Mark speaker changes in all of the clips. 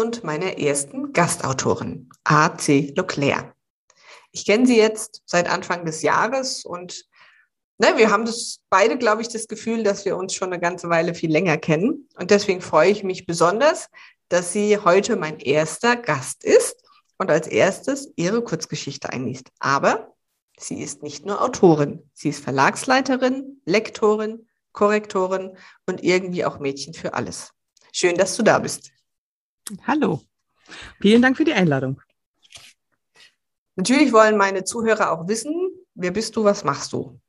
Speaker 1: und meiner ersten Gastautorin, A.C. Leclerc. Ich kenne sie jetzt seit Anfang des Jahres und ne, wir haben das beide, glaube ich, das Gefühl, dass wir uns schon eine ganze Weile viel länger kennen. Und deswegen freue ich mich besonders, dass sie heute mein erster Gast ist und als erstes ihre Kurzgeschichte einliest. Aber sie ist nicht nur Autorin, sie ist Verlagsleiterin, Lektorin, Korrektorin und irgendwie auch Mädchen für alles. Schön, dass du da bist.
Speaker 2: Hallo. Vielen Dank für die Einladung.
Speaker 1: Natürlich wollen meine Zuhörer auch wissen, wer bist du, was machst du?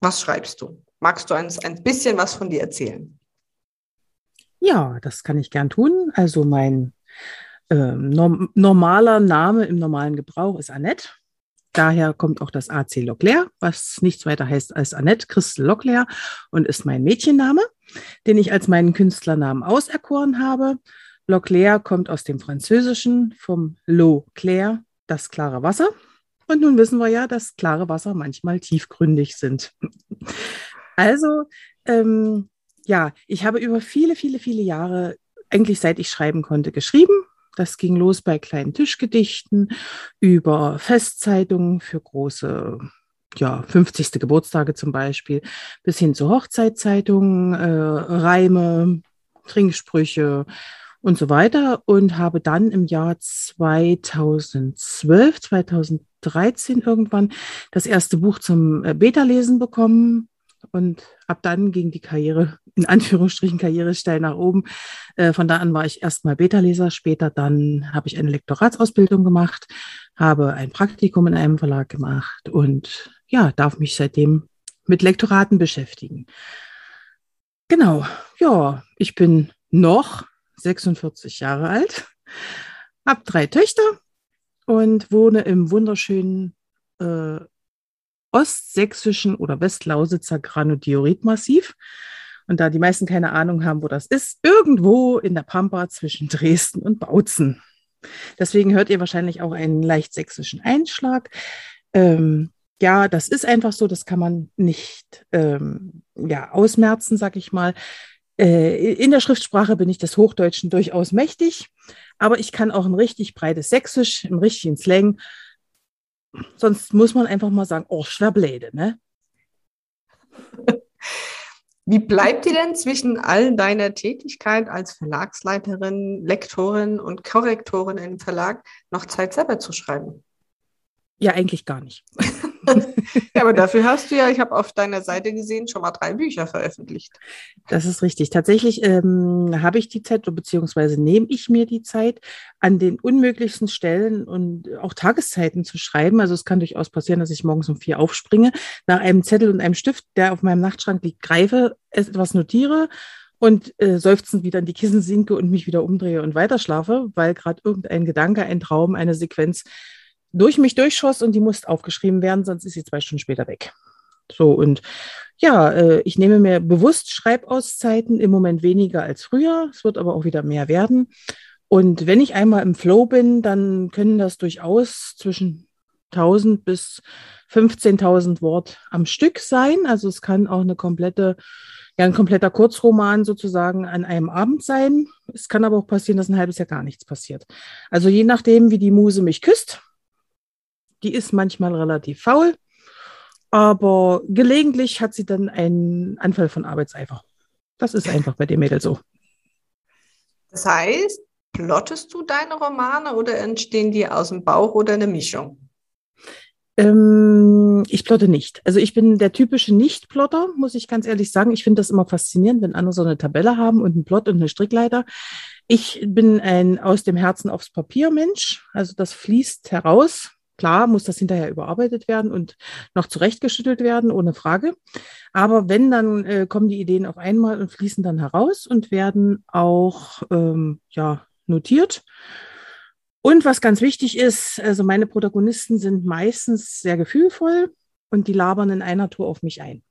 Speaker 1: Was schreibst du? Magst du uns ein bisschen was von dir erzählen?
Speaker 2: Ja, das kann ich gern tun. Also mein äh, norm normaler Name im normalen Gebrauch ist Annette. Daher kommt auch das AC Leclerc, was nichts weiter heißt als Annette Christel Leclerc und ist mein Mädchenname, den ich als meinen Künstlernamen auserkoren habe. Leclerc kommt aus dem Französischen vom L'eau claire, das klare Wasser. Und nun wissen wir ja, dass klare Wasser manchmal tiefgründig sind. Also, ähm, ja, ich habe über viele, viele, viele Jahre, eigentlich seit ich schreiben konnte, geschrieben. Das ging los bei kleinen Tischgedichten, über Festzeitungen für große ja, 50. Geburtstage zum Beispiel, bis hin zu Hochzeitzeitungen, äh, Reime, Trinksprüche, und so weiter und habe dann im Jahr 2012, 2013 irgendwann das erste Buch zum äh, Beta-Lesen bekommen. Und ab dann ging die Karriere, in Anführungsstrichen Karriere steil nach oben. Äh, von da an war ich erstmal Beta-Leser, später dann habe ich eine Lektoratsausbildung gemacht, habe ein Praktikum in einem Verlag gemacht und ja, darf mich seitdem mit Lektoraten beschäftigen. Genau, ja, ich bin noch 46 Jahre alt, habe drei Töchter und wohne im wunderschönen äh, ostsächsischen oder westlausitzer Granodioritmassiv. Und da die meisten keine Ahnung haben, wo das ist, irgendwo in der Pampa zwischen Dresden und Bautzen. Deswegen hört ihr wahrscheinlich auch einen leicht sächsischen Einschlag. Ähm, ja, das ist einfach so, das kann man nicht ähm, ja, ausmerzen, sag ich mal. Äh, in der Schriftsprache bin ich des Hochdeutschen durchaus mächtig, aber ich kann auch ein richtig breites Sächsisch im richtigen Slang. Sonst muss man einfach mal sagen, oh, Schwerbläde, ne?
Speaker 1: Wie bleibt dir denn zwischen all deiner Tätigkeit als Verlagsleiterin, Lektorin und Korrektorin im Verlag noch Zeit selber zu schreiben?
Speaker 2: Ja, eigentlich gar nicht.
Speaker 1: ja, aber dafür hast du ja, ich habe auf deiner Seite gesehen, schon mal drei Bücher veröffentlicht.
Speaker 2: Das ist richtig. Tatsächlich ähm, habe ich die Zeit, beziehungsweise nehme ich mir die Zeit, an den unmöglichsten Stellen und auch Tageszeiten zu schreiben. Also es kann durchaus passieren, dass ich morgens um vier aufspringe, nach einem Zettel und einem Stift, der auf meinem Nachtschrank liegt, greife, etwas notiere und äh, seufzend wieder in die Kissen sinke und mich wieder umdrehe und weiterschlafe, weil gerade irgendein Gedanke, ein Traum, eine Sequenz durch mich durchschoss und die muss aufgeschrieben werden, sonst ist sie zwei Stunden später weg. So, und ja, äh, ich nehme mir bewusst Schreibauszeiten, im Moment weniger als früher. Es wird aber auch wieder mehr werden. Und wenn ich einmal im Flow bin, dann können das durchaus zwischen 1000 bis 15.000 Wort am Stück sein. Also es kann auch eine komplette, ja, ein kompletter Kurzroman sozusagen an einem Abend sein. Es kann aber auch passieren, dass ein halbes Jahr gar nichts passiert. Also je nachdem, wie die Muse mich küsst, die ist manchmal relativ faul, aber gelegentlich hat sie dann einen Anfall von Arbeitseifer. Das ist einfach bei dem Mädel so.
Speaker 1: Das heißt, plottest du deine Romane oder entstehen die aus dem Bauch oder eine Mischung?
Speaker 2: Ähm, ich plotte nicht. Also ich bin der typische Nicht-Plotter, muss ich ganz ehrlich sagen. Ich finde das immer faszinierend, wenn andere so eine Tabelle haben und einen Plot und eine Strickleiter. Ich bin ein aus dem Herzen aufs Papier Mensch. Also das fließt heraus. Klar muss das hinterher überarbeitet werden und noch zurechtgeschüttelt werden, ohne Frage. Aber wenn, dann äh, kommen die Ideen auf einmal und fließen dann heraus und werden auch ähm, ja, notiert. Und was ganz wichtig ist, also meine Protagonisten sind meistens sehr gefühlvoll und die labern in einer Tour auf mich ein.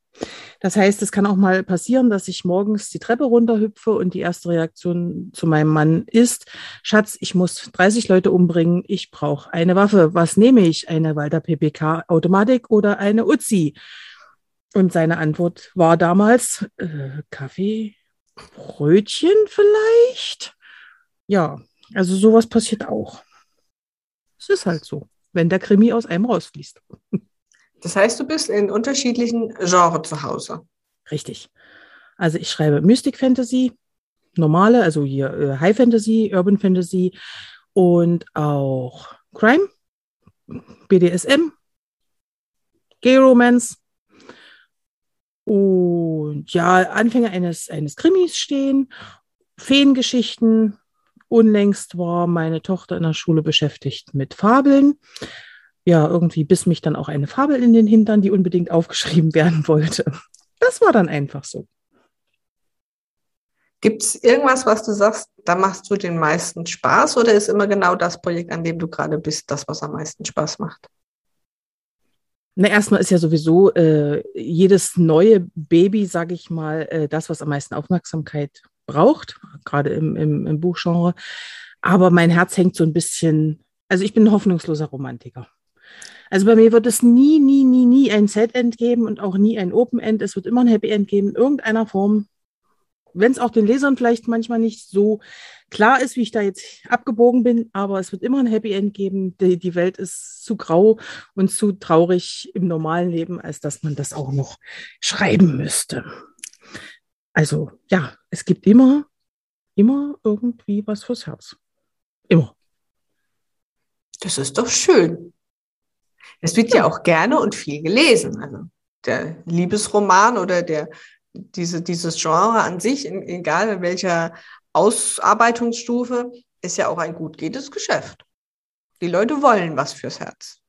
Speaker 2: Das heißt, es kann auch mal passieren, dass ich morgens die Treppe runterhüpfe und die erste Reaktion zu meinem Mann ist, Schatz, ich muss 30 Leute umbringen, ich brauche eine Waffe. Was nehme ich? Eine Walter PPK Automatik oder eine Uzi? Und seine Antwort war damals, äh, Kaffee, Brötchen vielleicht? Ja, also sowas passiert auch. Es ist halt so, wenn der Krimi aus einem rausfließt.
Speaker 1: Das heißt, du bist in unterschiedlichen Genres zu Hause.
Speaker 2: Richtig. Also ich schreibe Mystic Fantasy, normale, also hier äh, High Fantasy, Urban Fantasy und auch Crime, BDSM, Gay Romance und ja, Anfänge eines, eines Krimis stehen, Feengeschichten. Unlängst war meine Tochter in der Schule beschäftigt mit Fabeln ja, irgendwie biss mich dann auch eine Fabel in den Hintern, die unbedingt aufgeschrieben werden wollte. Das war dann einfach so.
Speaker 1: Gibt es irgendwas, was du sagst, da machst du den meisten Spaß oder ist immer genau das Projekt, an dem du gerade bist, das, was am meisten Spaß macht?
Speaker 2: Na, erstmal ist ja sowieso äh, jedes neue Baby, sage ich mal, äh, das, was am meisten Aufmerksamkeit braucht, gerade im, im, im Buchgenre. Aber mein Herz hängt so ein bisschen, also ich bin ein hoffnungsloser Romantiker. Also bei mir wird es nie, nie, nie, nie ein Set-End geben und auch nie ein Open-End. Es wird immer ein Happy-End geben, in irgendeiner Form. Wenn es auch den Lesern vielleicht manchmal nicht so klar ist, wie ich da jetzt abgebogen bin, aber es wird immer ein Happy End geben. Die, die Welt ist zu grau und zu traurig im normalen Leben, als dass man das auch noch schreiben müsste. Also ja, es gibt immer, immer irgendwie was fürs Herz. Immer.
Speaker 1: Das ist doch schön. Es wird ja auch gerne und viel gelesen. Also der Liebesroman oder der, diese, dieses Genre an sich, in, egal in welcher Ausarbeitungsstufe, ist ja auch ein gut gehtes Geschäft. Die Leute wollen was fürs Herz.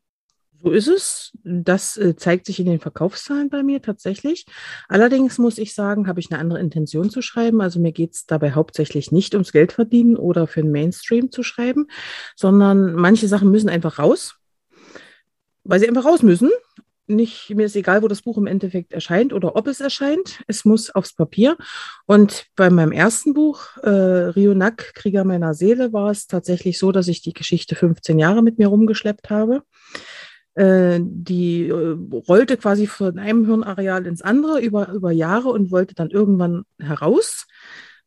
Speaker 2: So ist es. Das äh, zeigt sich in den Verkaufszahlen bei mir tatsächlich. Allerdings muss ich sagen, habe ich eine andere Intention zu schreiben. Also mir geht es dabei hauptsächlich nicht ums Geld verdienen oder für den Mainstream zu schreiben, sondern manche Sachen müssen einfach raus weil sie einfach raus müssen. Nicht, mir ist egal, wo das Buch im Endeffekt erscheint oder ob es erscheint. Es muss aufs Papier. Und bei meinem ersten Buch, äh, Rionak, Krieger meiner Seele, war es tatsächlich so, dass ich die Geschichte 15 Jahre mit mir rumgeschleppt habe. Äh, die äh, rollte quasi von einem Hirnareal ins andere über, über Jahre und wollte dann irgendwann heraus.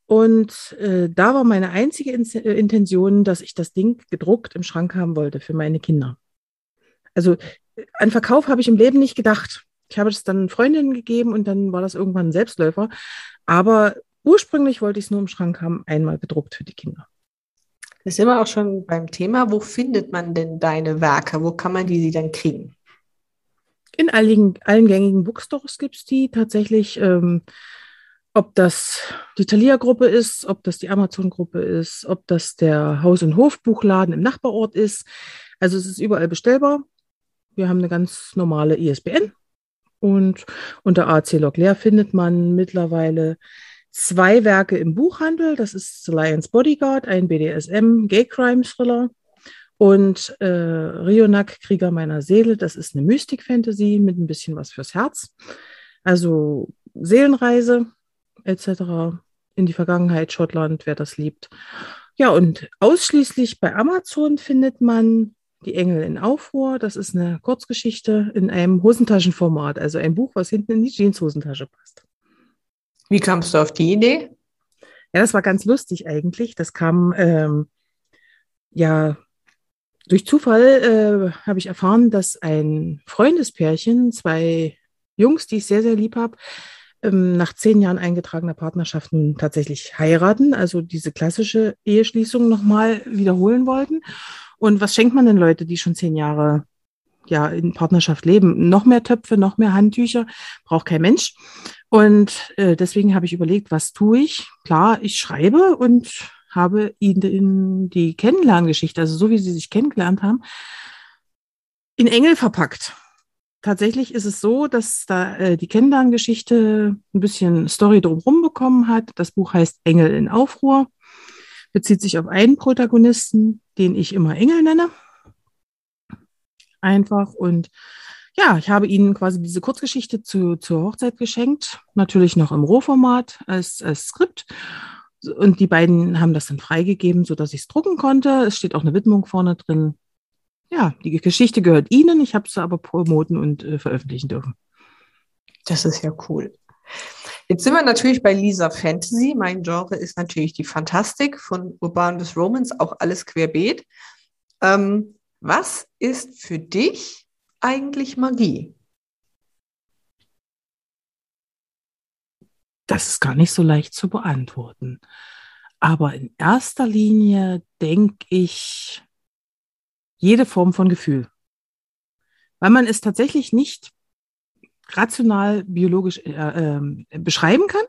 Speaker 2: Und äh, da war meine einzige In äh, Intention, dass ich das Ding gedruckt im Schrank haben wollte für meine Kinder. Also an Verkauf habe ich im Leben nicht gedacht. Ich habe es dann Freundinnen gegeben und dann war das irgendwann ein Selbstläufer. Aber ursprünglich wollte ich es nur im Schrank haben, einmal gedruckt für die Kinder.
Speaker 1: Das sind wir auch schon beim Thema. Wo findet man denn deine Werke? Wo kann man die sie dann kriegen?
Speaker 2: In allen, allen gängigen Bookstores gibt es die tatsächlich. Ähm, ob das die Thalia-Gruppe ist, ob das die Amazon-Gruppe ist, ob das der Haus- und Hofbuchladen im Nachbarort ist. Also es ist überall bestellbar. Wir haben eine ganz normale ISBN und unter AC Leclerc findet man mittlerweile zwei Werke im Buchhandel. Das ist The Lion's Bodyguard, ein BDSM Gay Crime Thriller und äh, Rionak, Krieger meiner Seele. Das ist eine Mystik Fantasy mit ein bisschen was fürs Herz. Also Seelenreise etc. in die Vergangenheit, Schottland, wer das liebt. Ja, und ausschließlich bei Amazon findet man die Engel in Aufruhr, das ist eine Kurzgeschichte in einem Hosentaschenformat, also ein Buch, was hinten in die Jeanshosentasche passt.
Speaker 1: Wie kamst du auf die Idee?
Speaker 2: Ja, das war ganz lustig eigentlich. Das kam ähm, ja durch Zufall äh, habe ich erfahren, dass ein Freundespärchen, zwei Jungs, die ich sehr, sehr lieb habe, ähm, nach zehn Jahren eingetragener Partnerschaft nun tatsächlich heiraten, also diese klassische Eheschließung nochmal wiederholen wollten. Und was schenkt man den Leute, die schon zehn Jahre ja in Partnerschaft leben? Noch mehr Töpfe, noch mehr Handtücher, braucht kein Mensch. Und äh, deswegen habe ich überlegt, was tue ich? Klar, ich schreibe und habe ihnen die Kennenlerngeschichte, also so wie sie sich kennengelernt haben, in Engel verpackt. Tatsächlich ist es so, dass da äh, die Kennenlerngeschichte ein bisschen Story drumherum bekommen hat. Das Buch heißt Engel in Aufruhr. bezieht sich auf einen Protagonisten, den ich immer Engel nenne. Einfach und ja, ich habe Ihnen quasi diese Kurzgeschichte zu, zur Hochzeit geschenkt, natürlich noch im Rohformat als, als Skript. Und die beiden haben das dann freigegeben, sodass ich es drucken konnte. Es steht auch eine Widmung vorne drin. Ja, die Geschichte gehört Ihnen. Ich habe sie aber promoten und äh, veröffentlichen dürfen.
Speaker 1: Das ist ja cool. Jetzt sind wir natürlich bei Lisa Fantasy. Mein Genre ist natürlich die Fantastik von Urban bis Romans, auch alles querbeet. Ähm, was ist für dich eigentlich Magie?
Speaker 2: Das ist gar nicht so leicht zu beantworten. Aber in erster Linie denke ich jede Form von Gefühl. Weil man es tatsächlich nicht rational biologisch äh, äh, beschreiben kann.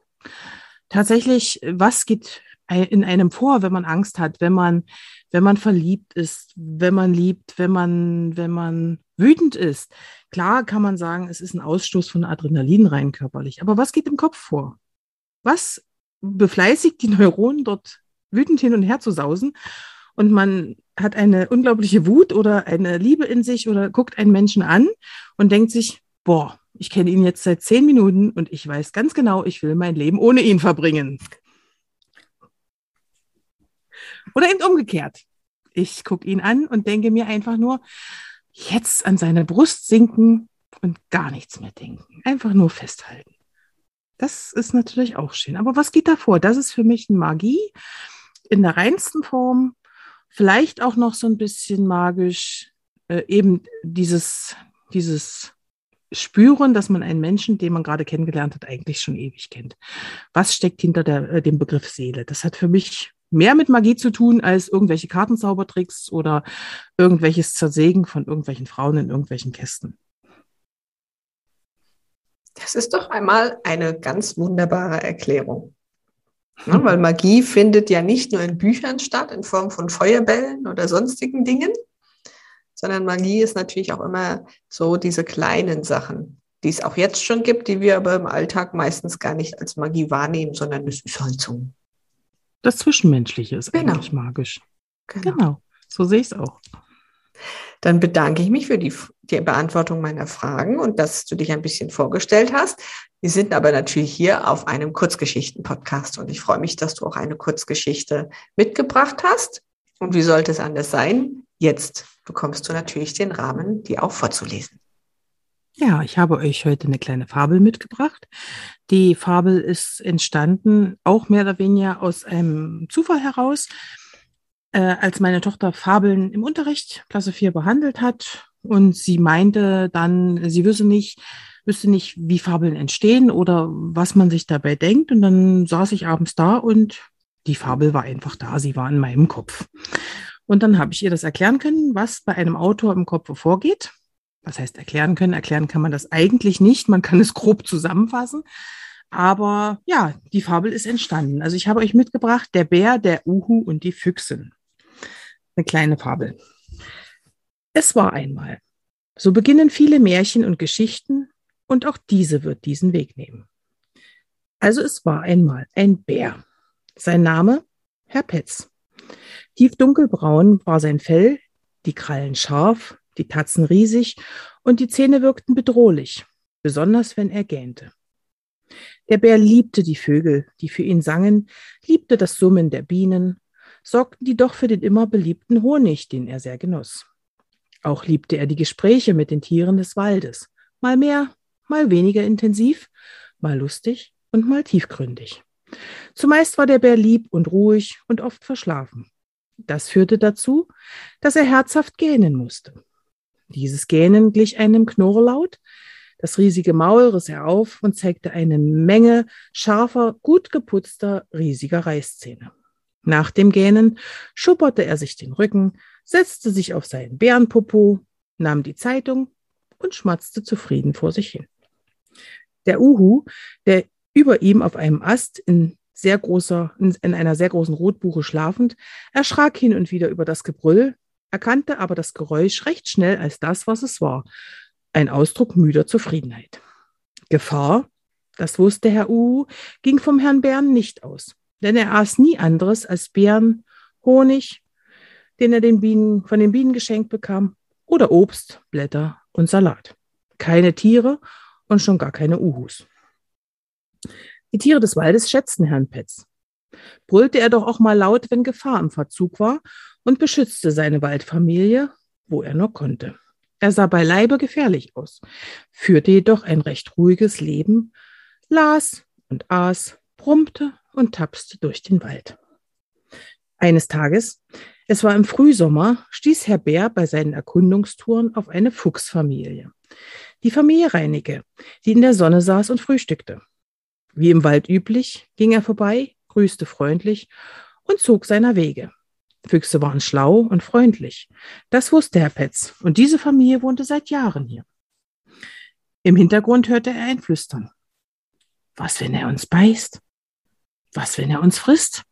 Speaker 2: Tatsächlich, was geht in einem vor, wenn man Angst hat, wenn man, wenn man verliebt ist, wenn man liebt, wenn man, wenn man wütend ist. Klar kann man sagen, es ist ein Ausstoß von Adrenalin rein körperlich. Aber was geht im Kopf vor? Was befleißigt die Neuronen dort wütend hin und her zu sausen? Und man hat eine unglaubliche Wut oder eine Liebe in sich oder guckt einen Menschen an und denkt sich, boah, ich kenne ihn jetzt seit zehn Minuten und ich weiß ganz genau, ich will mein Leben ohne ihn verbringen. Oder eben umgekehrt. Ich gucke ihn an und denke mir einfach nur, jetzt an seine Brust sinken und gar nichts mehr denken. Einfach nur festhalten. Das ist natürlich auch schön. Aber was geht da vor? Das ist für mich Magie in der reinsten Form. Vielleicht auch noch so ein bisschen magisch, äh, eben dieses, dieses Spüren, dass man einen Menschen, den man gerade kennengelernt hat, eigentlich schon ewig kennt. Was steckt hinter der, äh, dem Begriff Seele? Das hat für mich mehr mit Magie zu tun als irgendwelche Kartenzaubertricks oder irgendwelches Zersägen von irgendwelchen Frauen in irgendwelchen Kästen.
Speaker 1: Das ist doch einmal eine ganz wunderbare Erklärung. Ja, weil Magie findet ja nicht nur in Büchern statt, in Form von Feuerbällen oder sonstigen Dingen, sondern Magie ist natürlich auch immer so diese kleinen Sachen, die es auch jetzt schon gibt, die wir aber im Alltag meistens gar nicht als Magie wahrnehmen, sondern es ist halt so
Speaker 2: das Zwischenmenschliche ist genau. eigentlich magisch. Genau. genau. So sehe ich es auch.
Speaker 1: Dann bedanke ich mich für die, die, Beantwortung meiner Fragen und dass du dich ein bisschen vorgestellt hast. Wir sind aber natürlich hier auf einem Kurzgeschichten-Podcast und ich freue mich, dass du auch eine Kurzgeschichte mitgebracht hast. Und wie sollte es anders sein? Jetzt bekommst du natürlich den Rahmen, die auch vorzulesen.
Speaker 2: Ja, ich habe euch heute eine kleine Fabel mitgebracht. Die Fabel ist entstanden, auch mehr oder weniger aus einem Zufall heraus, äh, als meine Tochter Fabeln im Unterricht Klasse 4 behandelt hat. Und sie meinte dann, sie wüsste nicht, wüsste nicht, wie Fabeln entstehen oder was man sich dabei denkt. Und dann saß ich abends da und die Fabel war einfach da, sie war in meinem Kopf. Und dann habe ich ihr das erklären können, was bei einem Autor im Kopf vorgeht was heißt erklären können? Erklären kann man das eigentlich nicht. Man kann es grob zusammenfassen. Aber ja, die Fabel ist entstanden. Also ich habe euch mitgebracht, der Bär, der Uhu und die Füchsin. Eine kleine Fabel. Es war einmal. So beginnen viele Märchen und Geschichten und auch diese wird diesen Weg nehmen. Also es war einmal ein Bär. Sein Name Herr Petz. Tief dunkelbraun war sein Fell, die Krallen scharf, die Tatzen riesig und die Zähne wirkten bedrohlich, besonders wenn er gähnte. Der Bär liebte die Vögel, die für ihn sangen, liebte das Summen der Bienen, sorgten die doch für den immer beliebten Honig, den er sehr genoss. Auch liebte er die Gespräche mit den Tieren des Waldes, mal mehr, mal weniger intensiv, mal lustig und mal tiefgründig. Zumeist war der Bär lieb und ruhig und oft verschlafen. Das führte dazu, dass er herzhaft gähnen musste. Dieses Gähnen glich einem Knurrlaut. Das riesige Maul riss er auf und zeigte eine Menge scharfer, gut geputzter, riesiger Reißzähne. Nach dem Gähnen schupperte er sich den Rücken, setzte sich auf seinen Bärenpopo, nahm die Zeitung und schmatzte zufrieden vor sich hin. Der Uhu, der über ihm auf einem Ast in sehr großer, in einer sehr großen Rotbuche schlafend, erschrak hin und wieder über das Gebrüll, erkannte aber das Geräusch recht schnell als das, was es war, ein Ausdruck müder Zufriedenheit. Gefahr, das wusste Herr Uhu, ging vom Herrn Bären nicht aus, denn er aß nie anderes als Beeren Honig, den er den Bienen, von den Bienen geschenkt bekam, oder Obst, Blätter und Salat. Keine Tiere und schon gar keine Uhus. Die Tiere des Waldes schätzten Herrn Petz. Brüllte er doch auch mal laut, wenn Gefahr im Verzug war und beschützte seine Waldfamilie, wo er nur konnte. Er sah beileibe gefährlich aus, führte jedoch ein recht ruhiges Leben, las und aß, brummte und tapste durch den Wald. Eines Tages, es war im Frühsommer, stieß Herr Bär bei seinen Erkundungstouren auf eine Fuchsfamilie. Die Familie Reinecke, die in der Sonne saß und frühstückte. Wie im Wald üblich, ging er vorbei, grüßte freundlich und zog seiner Wege. Füchse waren schlau und freundlich. Das wusste Herr Petz, und diese Familie wohnte seit Jahren hier. Im Hintergrund hörte er ein Flüstern. Was, wenn er uns beißt? Was, wenn er uns frisst?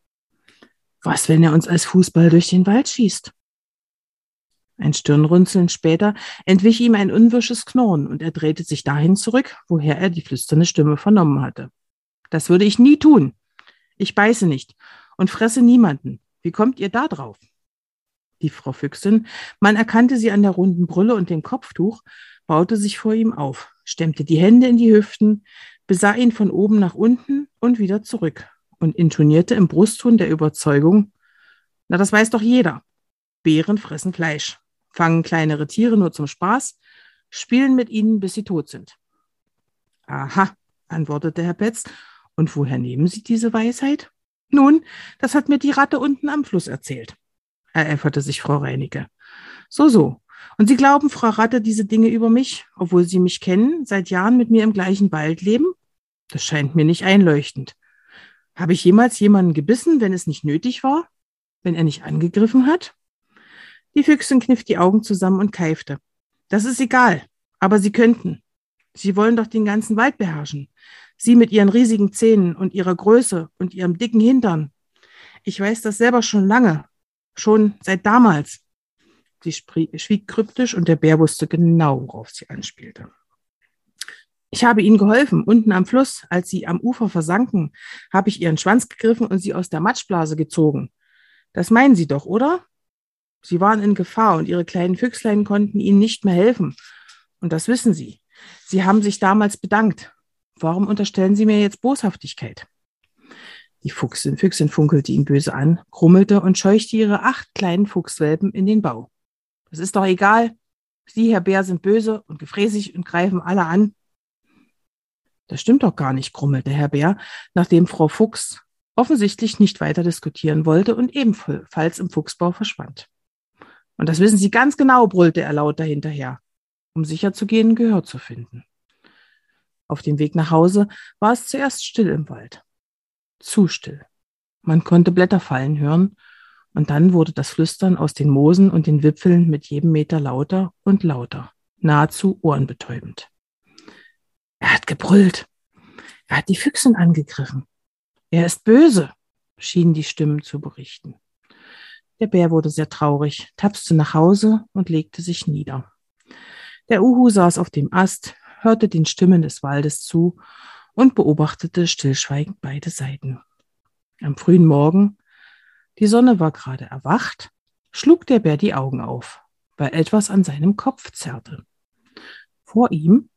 Speaker 2: Was, wenn er uns als Fußball durch den Wald schießt? Ein Stirnrunzeln später entwich ihm ein unwirsches Knurren und er drehte sich dahin zurück, woher er die flüsternde Stimme vernommen hatte. Das würde ich nie tun. Ich beiße nicht und fresse niemanden. Wie kommt ihr da drauf? Die Frau Füchsin, man erkannte sie an der runden Brille und dem Kopftuch, baute sich vor ihm auf, stemmte die Hände in die Hüften, besah ihn von oben nach unten und wieder zurück und intonierte im Brustton der Überzeugung, na, das weiß doch jeder. Bären fressen Fleisch, fangen kleinere Tiere nur zum Spaß, spielen mit ihnen, bis sie tot sind. Aha, antwortete Herr Petz. Und woher nehmen Sie diese Weisheit? Nun, das hat mir die Ratte unten am Fluss erzählt, ereiferte sich Frau Reinecke. So, so. Und Sie glauben, Frau Ratte, diese Dinge über mich, obwohl Sie mich kennen, seit Jahren mit mir im gleichen Wald leben? Das scheint mir nicht einleuchtend. Habe ich jemals jemanden gebissen, wenn es nicht nötig war? Wenn er nicht angegriffen hat? Die Füchsin kniff die Augen zusammen und keifte. Das ist egal, aber Sie könnten. Sie wollen doch den ganzen Wald beherrschen. Sie mit ihren riesigen Zähnen und ihrer Größe und ihrem dicken Hintern. Ich weiß das selber schon lange, schon seit damals. Sie schwieg kryptisch und der Bär wusste genau, worauf sie anspielte. Ich habe ihnen geholfen. Unten am Fluss, als sie am Ufer versanken, habe ich ihren Schwanz gegriffen und sie aus der Matschblase gezogen. Das meinen Sie doch, oder? Sie waren in Gefahr und ihre kleinen Füchslein konnten ihnen nicht mehr helfen. Und das wissen Sie. Sie haben sich damals bedankt. Warum unterstellen Sie mir jetzt Boshaftigkeit? Die Fuchsin, Füchsin funkelte ihn böse an, krummelte und scheuchte ihre acht kleinen Fuchswelpen in den Bau. Das ist doch egal. Sie, Herr Bär, sind böse und gefräßig und greifen alle an. Das stimmt doch gar nicht, grummelte Herr Bär, nachdem Frau Fuchs offensichtlich nicht weiter diskutieren wollte und ebenfalls im Fuchsbau verschwand. Und das wissen Sie ganz genau, brüllte er laut dahinterher, um sicherzugehen, Gehör zu finden. Auf dem Weg nach Hause war es zuerst still im Wald. Zu still. Man konnte Blätter fallen hören, und dann wurde das Flüstern aus den Moosen und den Wipfeln mit jedem Meter lauter und lauter, nahezu ohrenbetäubend. Er hat gebrüllt. Er hat die Füchsin angegriffen. Er ist böse, schienen die Stimmen zu berichten. Der Bär wurde sehr traurig, tapste nach Hause und legte sich nieder. Der Uhu saß auf dem Ast, hörte den Stimmen des Waldes zu und beobachtete stillschweigend beide Seiten. Am frühen Morgen, die Sonne war gerade erwacht, schlug der Bär die Augen auf, weil etwas an seinem Kopf zerrte. Vor ihm,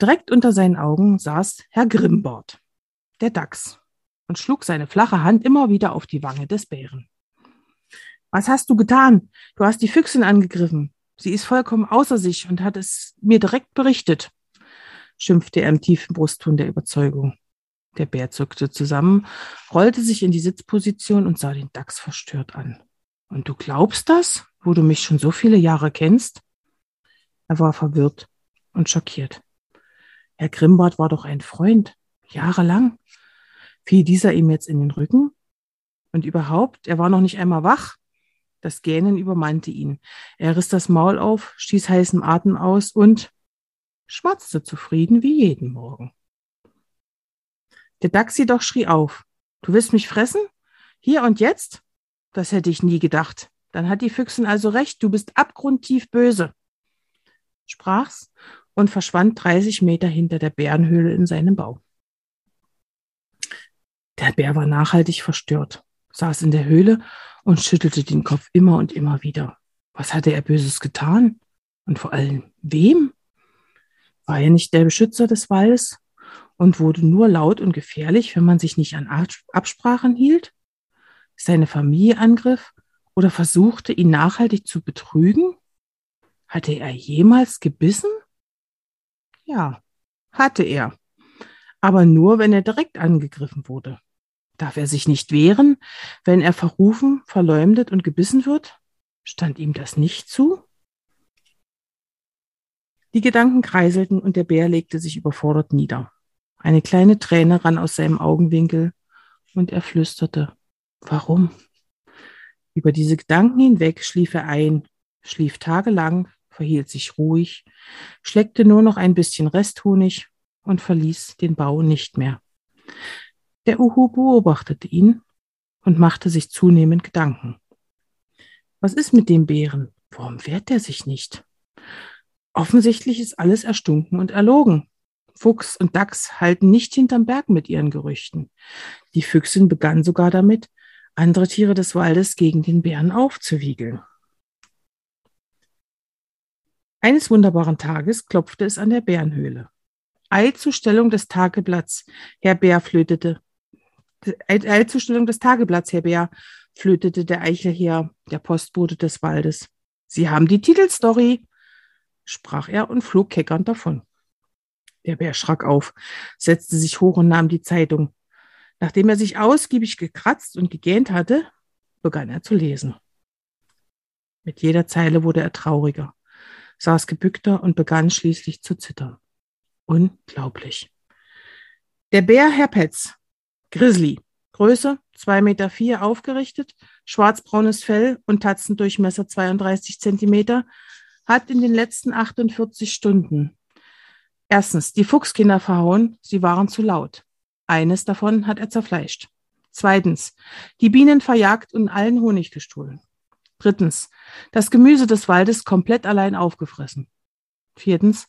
Speaker 2: direkt unter seinen Augen, saß Herr Grimbord, der Dachs, und schlug seine flache Hand immer wieder auf die Wange des Bären. Was hast du getan? Du hast die Füchsin angegriffen. Sie ist vollkommen außer sich und hat es mir direkt berichtet schimpfte er im tiefen Brustton der Überzeugung. Der Bär zuckte zusammen, rollte sich in die Sitzposition und sah den Dachs verstört an. Und du glaubst das, wo du mich schon so viele Jahre kennst? Er war verwirrt und schockiert. Herr Grimbart war doch ein Freund, jahrelang. Fiel dieser ihm jetzt in den Rücken? Und überhaupt, er war noch nicht einmal wach. Das Gähnen übermannte ihn. Er riss das Maul auf, stieß heißen Atem aus und schmatzte zufrieden wie jeden Morgen. Der Dachs jedoch schrie auf. Du willst mich fressen? Hier und jetzt? Das hätte ich nie gedacht. Dann hat die Füchsin also recht, du bist abgrundtief böse. Sprach's und verschwand 30 Meter hinter der Bärenhöhle in seinem Bau. Der Bär war nachhaltig verstört, saß in der Höhle und schüttelte den Kopf immer und immer wieder. Was hatte er Böses getan? Und vor allem wem? War er nicht der Beschützer des Waldes und wurde nur laut und gefährlich, wenn man sich nicht an Absprachen hielt? Seine Familie angriff oder versuchte, ihn nachhaltig zu betrügen? Hatte er jemals gebissen? Ja, hatte er. Aber nur, wenn er direkt angegriffen wurde. Darf er sich nicht wehren, wenn er verrufen, verleumdet und gebissen wird? Stand ihm das nicht zu? Die Gedanken kreiselten und der Bär legte sich überfordert nieder. Eine kleine Träne rann aus seinem Augenwinkel und er flüsterte, warum? Über diese Gedanken hinweg schlief er ein, schlief tagelang, verhielt sich ruhig, schleckte nur noch ein bisschen Resthonig und verließ den Bau nicht mehr. Der Uhu beobachtete ihn und machte sich zunehmend Gedanken. Was ist mit dem Bären? Warum wehrt er sich nicht? Offensichtlich ist alles erstunken und erlogen. Fuchs und Dachs halten nicht hinterm Berg mit ihren Gerüchten. Die Füchsin begann sogar damit, andere Tiere des Waldes gegen den Bären aufzuwiegeln. Eines wunderbaren Tages klopfte es an der Bärenhöhle. Eilzustellung des Tageblatts, Herr Bär flötete. Eilzustellung des Tageblatts, Herr Bär, flötete der Eichelherr, der Postbote des Waldes. Sie haben die Titelstory, sprach er und flog keckernd davon. Der Bär schrak auf, setzte sich hoch und nahm die Zeitung. Nachdem er sich ausgiebig gekratzt und gegähnt hatte, begann er zu lesen. Mit jeder Zeile wurde er trauriger, saß gebückter und begann schließlich zu zittern. Unglaublich. Der Bär Herr Petz, Grizzly, Größe 2,4 Meter vier aufgerichtet, schwarzbraunes Fell und Tatzendurchmesser 32 Zentimeter, hat in den letzten 48 Stunden erstens die Fuchskinder verhauen, sie waren zu laut. Eines davon hat er zerfleischt. Zweitens, die Bienen verjagt und allen Honig gestohlen. Drittens, das Gemüse des Waldes komplett allein aufgefressen. Viertens,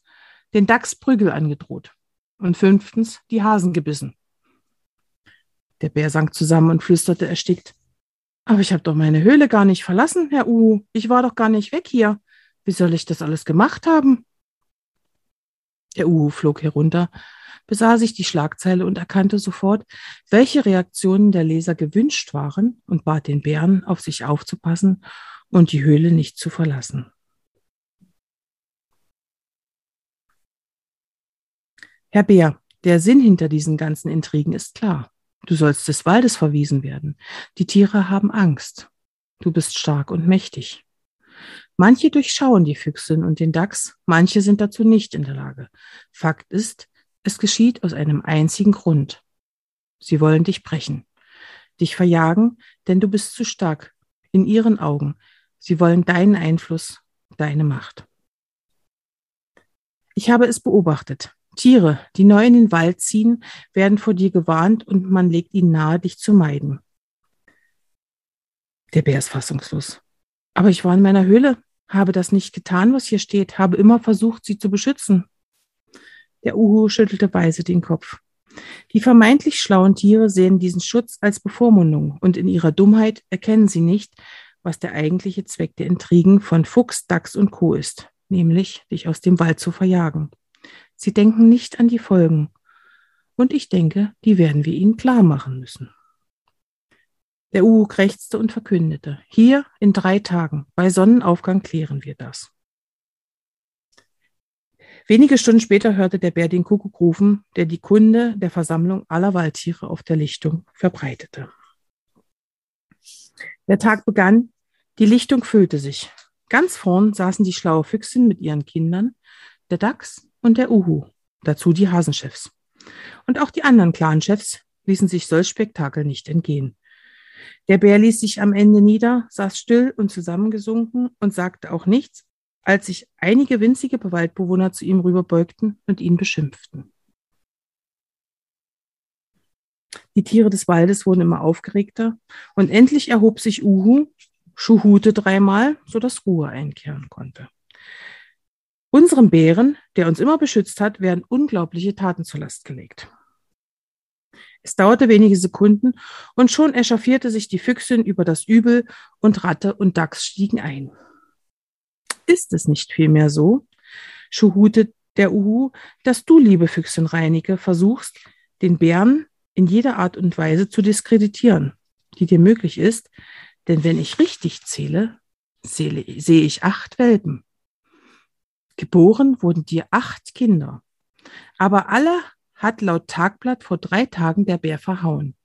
Speaker 2: den Dachs Prügel angedroht. Und fünftens, die Hasen gebissen. Der Bär sank zusammen und flüsterte erstickt. Aber ich habe doch meine Höhle gar nicht verlassen, Herr Uhu. Ich war doch gar nicht weg hier. Wie soll ich das alles gemacht haben? Der Uhu flog herunter, besah sich die Schlagzeile und erkannte sofort, welche Reaktionen der Leser gewünscht waren und bat den Bären, auf sich aufzupassen und die Höhle nicht zu verlassen. Herr Bär, der Sinn hinter diesen ganzen Intrigen ist klar. Du sollst des Waldes verwiesen werden. Die Tiere haben Angst. Du bist stark und mächtig. Manche durchschauen die Füchsin und den Dachs, manche sind dazu nicht in der Lage. Fakt ist, es geschieht aus einem einzigen Grund. Sie wollen dich brechen, dich verjagen, denn du bist zu stark in ihren Augen. Sie wollen deinen Einfluss, deine Macht. Ich habe es beobachtet. Tiere, die neu in den Wald ziehen, werden vor dir gewarnt und man legt ihnen nahe, dich zu meiden. Der Bär ist fassungslos. Aber ich war in meiner Höhle, habe das nicht getan, was hier steht, habe immer versucht, sie zu beschützen. Der Uhu schüttelte weise den Kopf. Die vermeintlich schlauen Tiere sehen diesen Schutz als Bevormundung und in ihrer Dummheit erkennen sie nicht, was der eigentliche Zweck der Intrigen von Fuchs, Dachs und Co. ist, nämlich dich aus dem Wald zu verjagen. Sie denken nicht an die Folgen. Und ich denke, die werden wir ihnen klar machen müssen. Der Uhu krächzte und verkündete, hier in drei Tagen, bei Sonnenaufgang klären wir das. Wenige Stunden später hörte der Bär den Kuckuck rufen, der die Kunde der Versammlung aller Waldtiere auf der Lichtung verbreitete. Der Tag begann, die Lichtung füllte sich. Ganz vorn saßen die schlaue Füchsin mit ihren Kindern, der Dachs und der Uhu, dazu die Hasenchefs. Und auch die anderen Clanchefs ließen sich solch Spektakel nicht entgehen. Der Bär ließ sich am Ende nieder, saß still und zusammengesunken und sagte auch nichts, als sich einige winzige Waldbewohner zu ihm rüberbeugten und ihn beschimpften. Die Tiere des Waldes wurden immer aufgeregter und endlich erhob sich Uhu, schuhute dreimal, so dass Ruhe einkehren konnte. Unserem Bären, der uns immer beschützt hat, werden unglaubliche Taten zur Last gelegt. Es dauerte wenige Sekunden und schon echauffierte sich die Füchsin über das Übel und Ratte und Dachs stiegen ein. Ist es nicht vielmehr so, schuhute der Uhu, dass du, liebe Füchsin Reinike, versuchst, den Bären in jeder Art und Weise zu diskreditieren, die dir möglich ist, denn wenn ich richtig zähle, sehe ich acht Welpen. Geboren wurden dir acht Kinder, aber alle hat laut Tagblatt vor drei Tagen der Bär verhauen.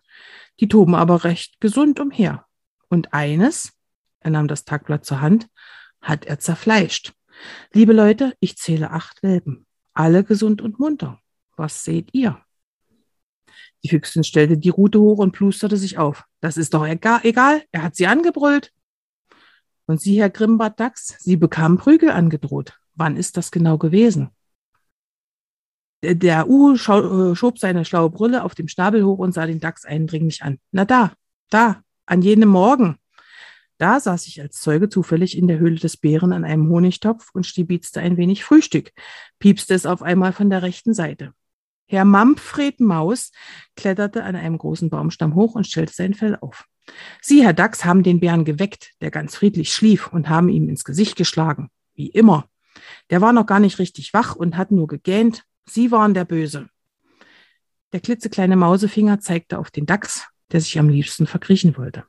Speaker 2: Die toben aber recht gesund umher. Und eines, er nahm das Tagblatt zur Hand, hat er zerfleischt. Liebe Leute, ich zähle acht Welpen, alle gesund und munter. Was seht ihr? Die Füchsin stellte die Rute hoch und plusterte sich auf. Das ist doch egal, er hat sie angebrüllt. Und Sie, Herr Grimbart Dachs, Sie bekamen Prügel angedroht. Wann ist das genau gewesen? Der Uhu äh, schob seine schlaue Brille auf dem Schnabel hoch und sah den Dachs eindringlich an. Na da, da, an jenem Morgen. Da saß ich als Zeuge zufällig in der Höhle des Bären an einem Honigtopf und stibitzte ein wenig Frühstück, piepste es auf einmal von der rechten Seite. Herr Mampfred Maus kletterte an einem großen Baumstamm hoch und stellte sein Fell auf. Sie, Herr Dachs, haben den Bären geweckt, der ganz friedlich schlief, und haben ihm ins Gesicht geschlagen. Wie immer. Der war noch gar nicht richtig wach und hat nur gegähnt, Sie waren der Böse. Der klitzekleine Mausefinger zeigte auf den Dachs, der sich am liebsten verkriechen wollte.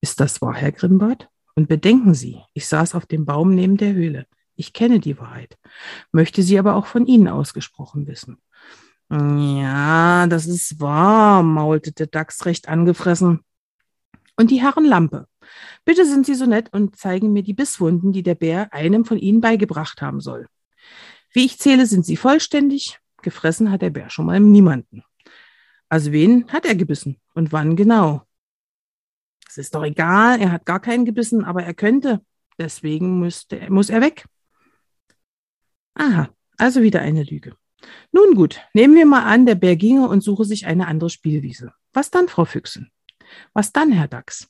Speaker 2: Ist das wahr, Herr Grimbart? Und bedenken Sie, ich saß auf dem Baum neben der Höhle. Ich kenne die Wahrheit, möchte sie aber auch von Ihnen ausgesprochen wissen. Ja, das ist wahr, maulte der Dachs recht angefressen. Und die Herren Lampe. Bitte sind Sie so nett und zeigen mir die Bisswunden, die der Bär einem von Ihnen beigebracht haben soll. Wie ich zähle, sind sie vollständig. Gefressen hat der Bär schon mal niemanden. Also wen hat er gebissen und wann genau? Es ist doch egal, er hat gar keinen gebissen, aber er könnte. Deswegen müsste, muss er weg. Aha, also wieder eine Lüge. Nun gut, nehmen wir mal an, der Bär ginge und suche sich eine andere Spielwiese. Was dann, Frau Füchsen? Was dann, Herr Dachs?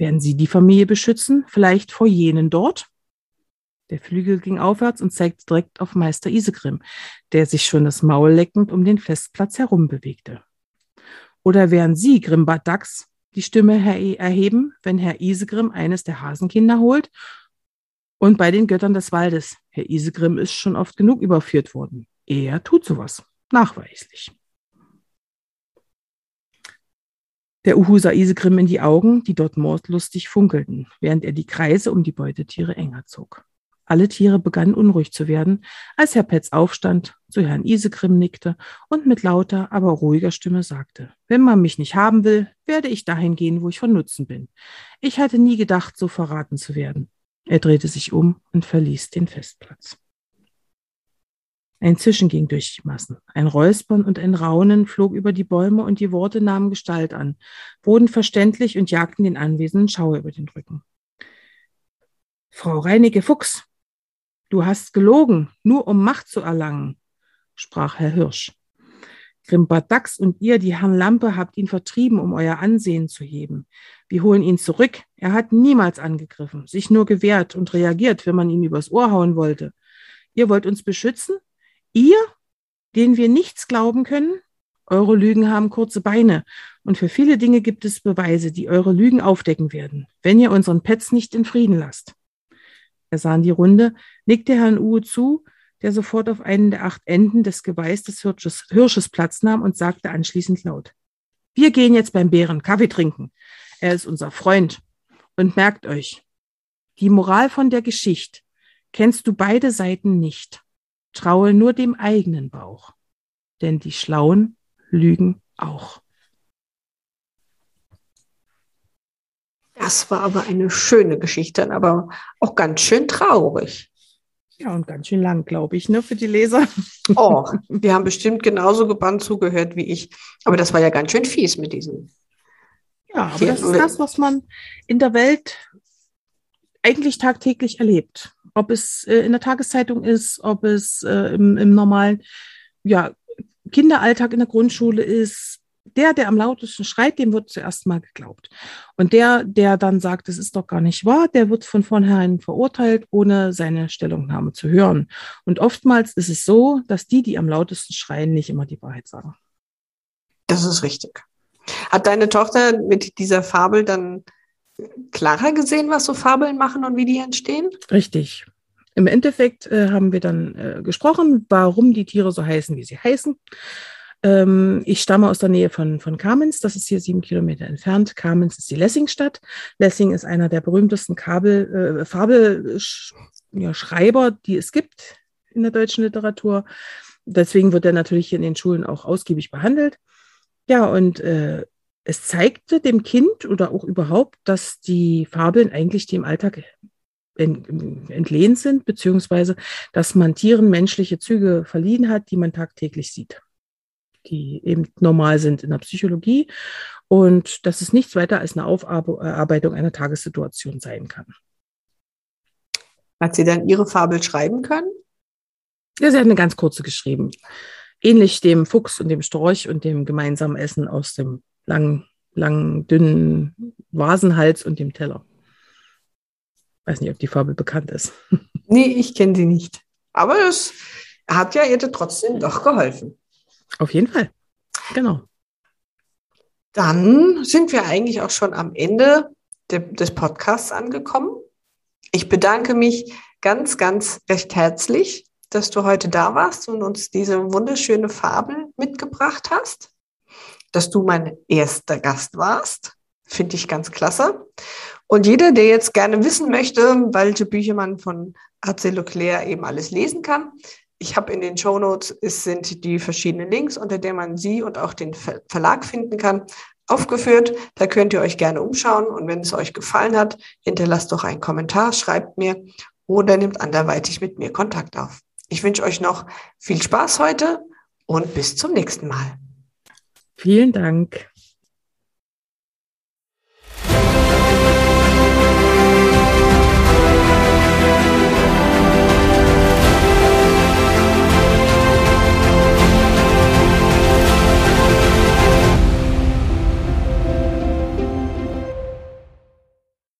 Speaker 2: Werden Sie die Familie beschützen, vielleicht vor jenen dort? Der Flügel ging aufwärts und zeigte direkt auf Meister Isegrim, der sich schon das Maul leckend um den Festplatz herum bewegte. Oder wären Sie, Grimbart Dachs, die Stimme erheben, wenn Herr Isegrim eines der Hasenkinder holt? Und bei den Göttern des Waldes. Herr Isegrim ist schon oft genug überführt worden. Er tut sowas. Nachweislich. Der Uhu sah Isegrim in die Augen, die dort mordlustig funkelten, während er die Kreise um die Beutetiere enger zog. Alle Tiere begannen unruhig zu werden, als Herr Petz aufstand, zu Herrn Isegrim nickte und mit lauter, aber ruhiger Stimme sagte, wenn man mich nicht haben will, werde ich dahin gehen, wo ich von Nutzen bin. Ich hatte nie gedacht, so verraten zu werden. Er drehte sich um und verließ den Festplatz. Ein Zischen ging durch die Massen. Ein Räuspern und ein Raunen flog über die Bäume und die Worte nahmen Gestalt an, wurden verständlich und jagten den Anwesenden Schauer über den Rücken. Frau Reinecke Fuchs, Du hast gelogen, nur um Macht zu erlangen, sprach Herr Hirsch. Grimbart Dachs und ihr, die Herrn Lampe, habt ihn vertrieben, um euer Ansehen zu heben. Wir holen ihn zurück. Er hat niemals angegriffen, sich nur gewehrt und reagiert, wenn man ihn übers Ohr hauen wollte. Ihr wollt uns beschützen? Ihr, denen wir nichts glauben können? Eure Lügen haben kurze Beine und für viele Dinge gibt es Beweise, die eure Lügen aufdecken werden, wenn ihr unseren Pets nicht in Frieden lasst. Er sah in die Runde, nickte Herrn Uwe zu, der sofort auf einen der acht Enden des Geweiß des Hirsches, Hirsches Platz nahm und sagte anschließend laut, wir gehen jetzt beim Bären Kaffee trinken. Er ist unser Freund. Und merkt euch, die Moral von der Geschichte kennst du beide Seiten nicht. Traue nur dem eigenen Bauch. Denn die Schlauen lügen auch.
Speaker 1: Das war aber eine schöne Geschichte, aber auch ganz schön traurig.
Speaker 2: Ja, und ganz schön lang, glaube ich, ne, für die Leser.
Speaker 1: Oh, wir haben bestimmt genauso gebannt zugehört wie ich. Aber das war ja ganz schön fies mit diesem.
Speaker 2: Ja, aber das ist das, was man in der Welt eigentlich tagtäglich erlebt. Ob es äh, in der Tageszeitung ist, ob es äh, im, im normalen ja, Kinderalltag in der Grundschule ist, der, der am lautesten schreit, dem wird zuerst mal geglaubt. Und der, der dann sagt, es ist doch gar nicht wahr, der wird von vornherein verurteilt, ohne seine Stellungnahme zu hören. Und oftmals ist es so, dass die, die am lautesten schreien, nicht immer die Wahrheit sagen.
Speaker 1: Das ist richtig. Hat deine Tochter mit dieser Fabel dann klarer gesehen, was so Fabeln machen und wie die entstehen?
Speaker 2: Richtig. Im Endeffekt äh, haben wir dann äh, gesprochen, warum die Tiere so heißen, wie sie heißen. Ähm, ich stamme aus der Nähe von, von Kamenz, das ist hier sieben Kilometer entfernt. Kamenz ist die Lessingstadt. Lessing ist einer der berühmtesten Kabel, äh, Fabelschreiber, die es gibt in der deutschen Literatur. Deswegen wird er natürlich in den Schulen auch ausgiebig behandelt. Ja, und äh, es zeigte dem Kind oder auch überhaupt, dass die Fabeln eigentlich dem Alltag entlehnt sind, beziehungsweise dass man Tieren menschliche Züge verliehen hat, die man tagtäglich sieht, die eben normal sind in der Psychologie und dass es nichts weiter als eine Aufarbeitung einer Tagessituation sein kann.
Speaker 1: Hat sie dann ihre Fabel schreiben können?
Speaker 2: Ja, sie hat eine ganz kurze geschrieben. Ähnlich dem Fuchs und dem Storch und dem gemeinsamen Essen aus dem langen, langen, dünnen Vasenhals und dem Teller. Weiß nicht, ob die Fabel bekannt ist.
Speaker 1: Nee, ich kenne sie nicht. Aber es hat ja ihr trotzdem doch geholfen.
Speaker 2: Auf jeden Fall. Genau.
Speaker 1: Dann sind wir eigentlich auch schon am Ende de des Podcasts angekommen. Ich bedanke mich ganz, ganz recht herzlich, dass du heute da warst und uns diese wunderschöne Fabel mitgebracht hast dass du mein erster Gast warst. Finde ich ganz klasse. Und jeder, der jetzt gerne wissen möchte, welche Bücher man von AC Leclerc eben alles lesen kann, ich habe in den Show Notes es sind die verschiedenen Links, unter denen man sie und auch den Verlag finden kann, aufgeführt. Da könnt ihr euch gerne umschauen und wenn es euch gefallen hat, hinterlasst doch einen Kommentar, schreibt mir oder nehmt anderweitig mit mir Kontakt auf. Ich wünsche euch noch viel Spaß heute und bis zum nächsten Mal.
Speaker 2: Vielen Dank.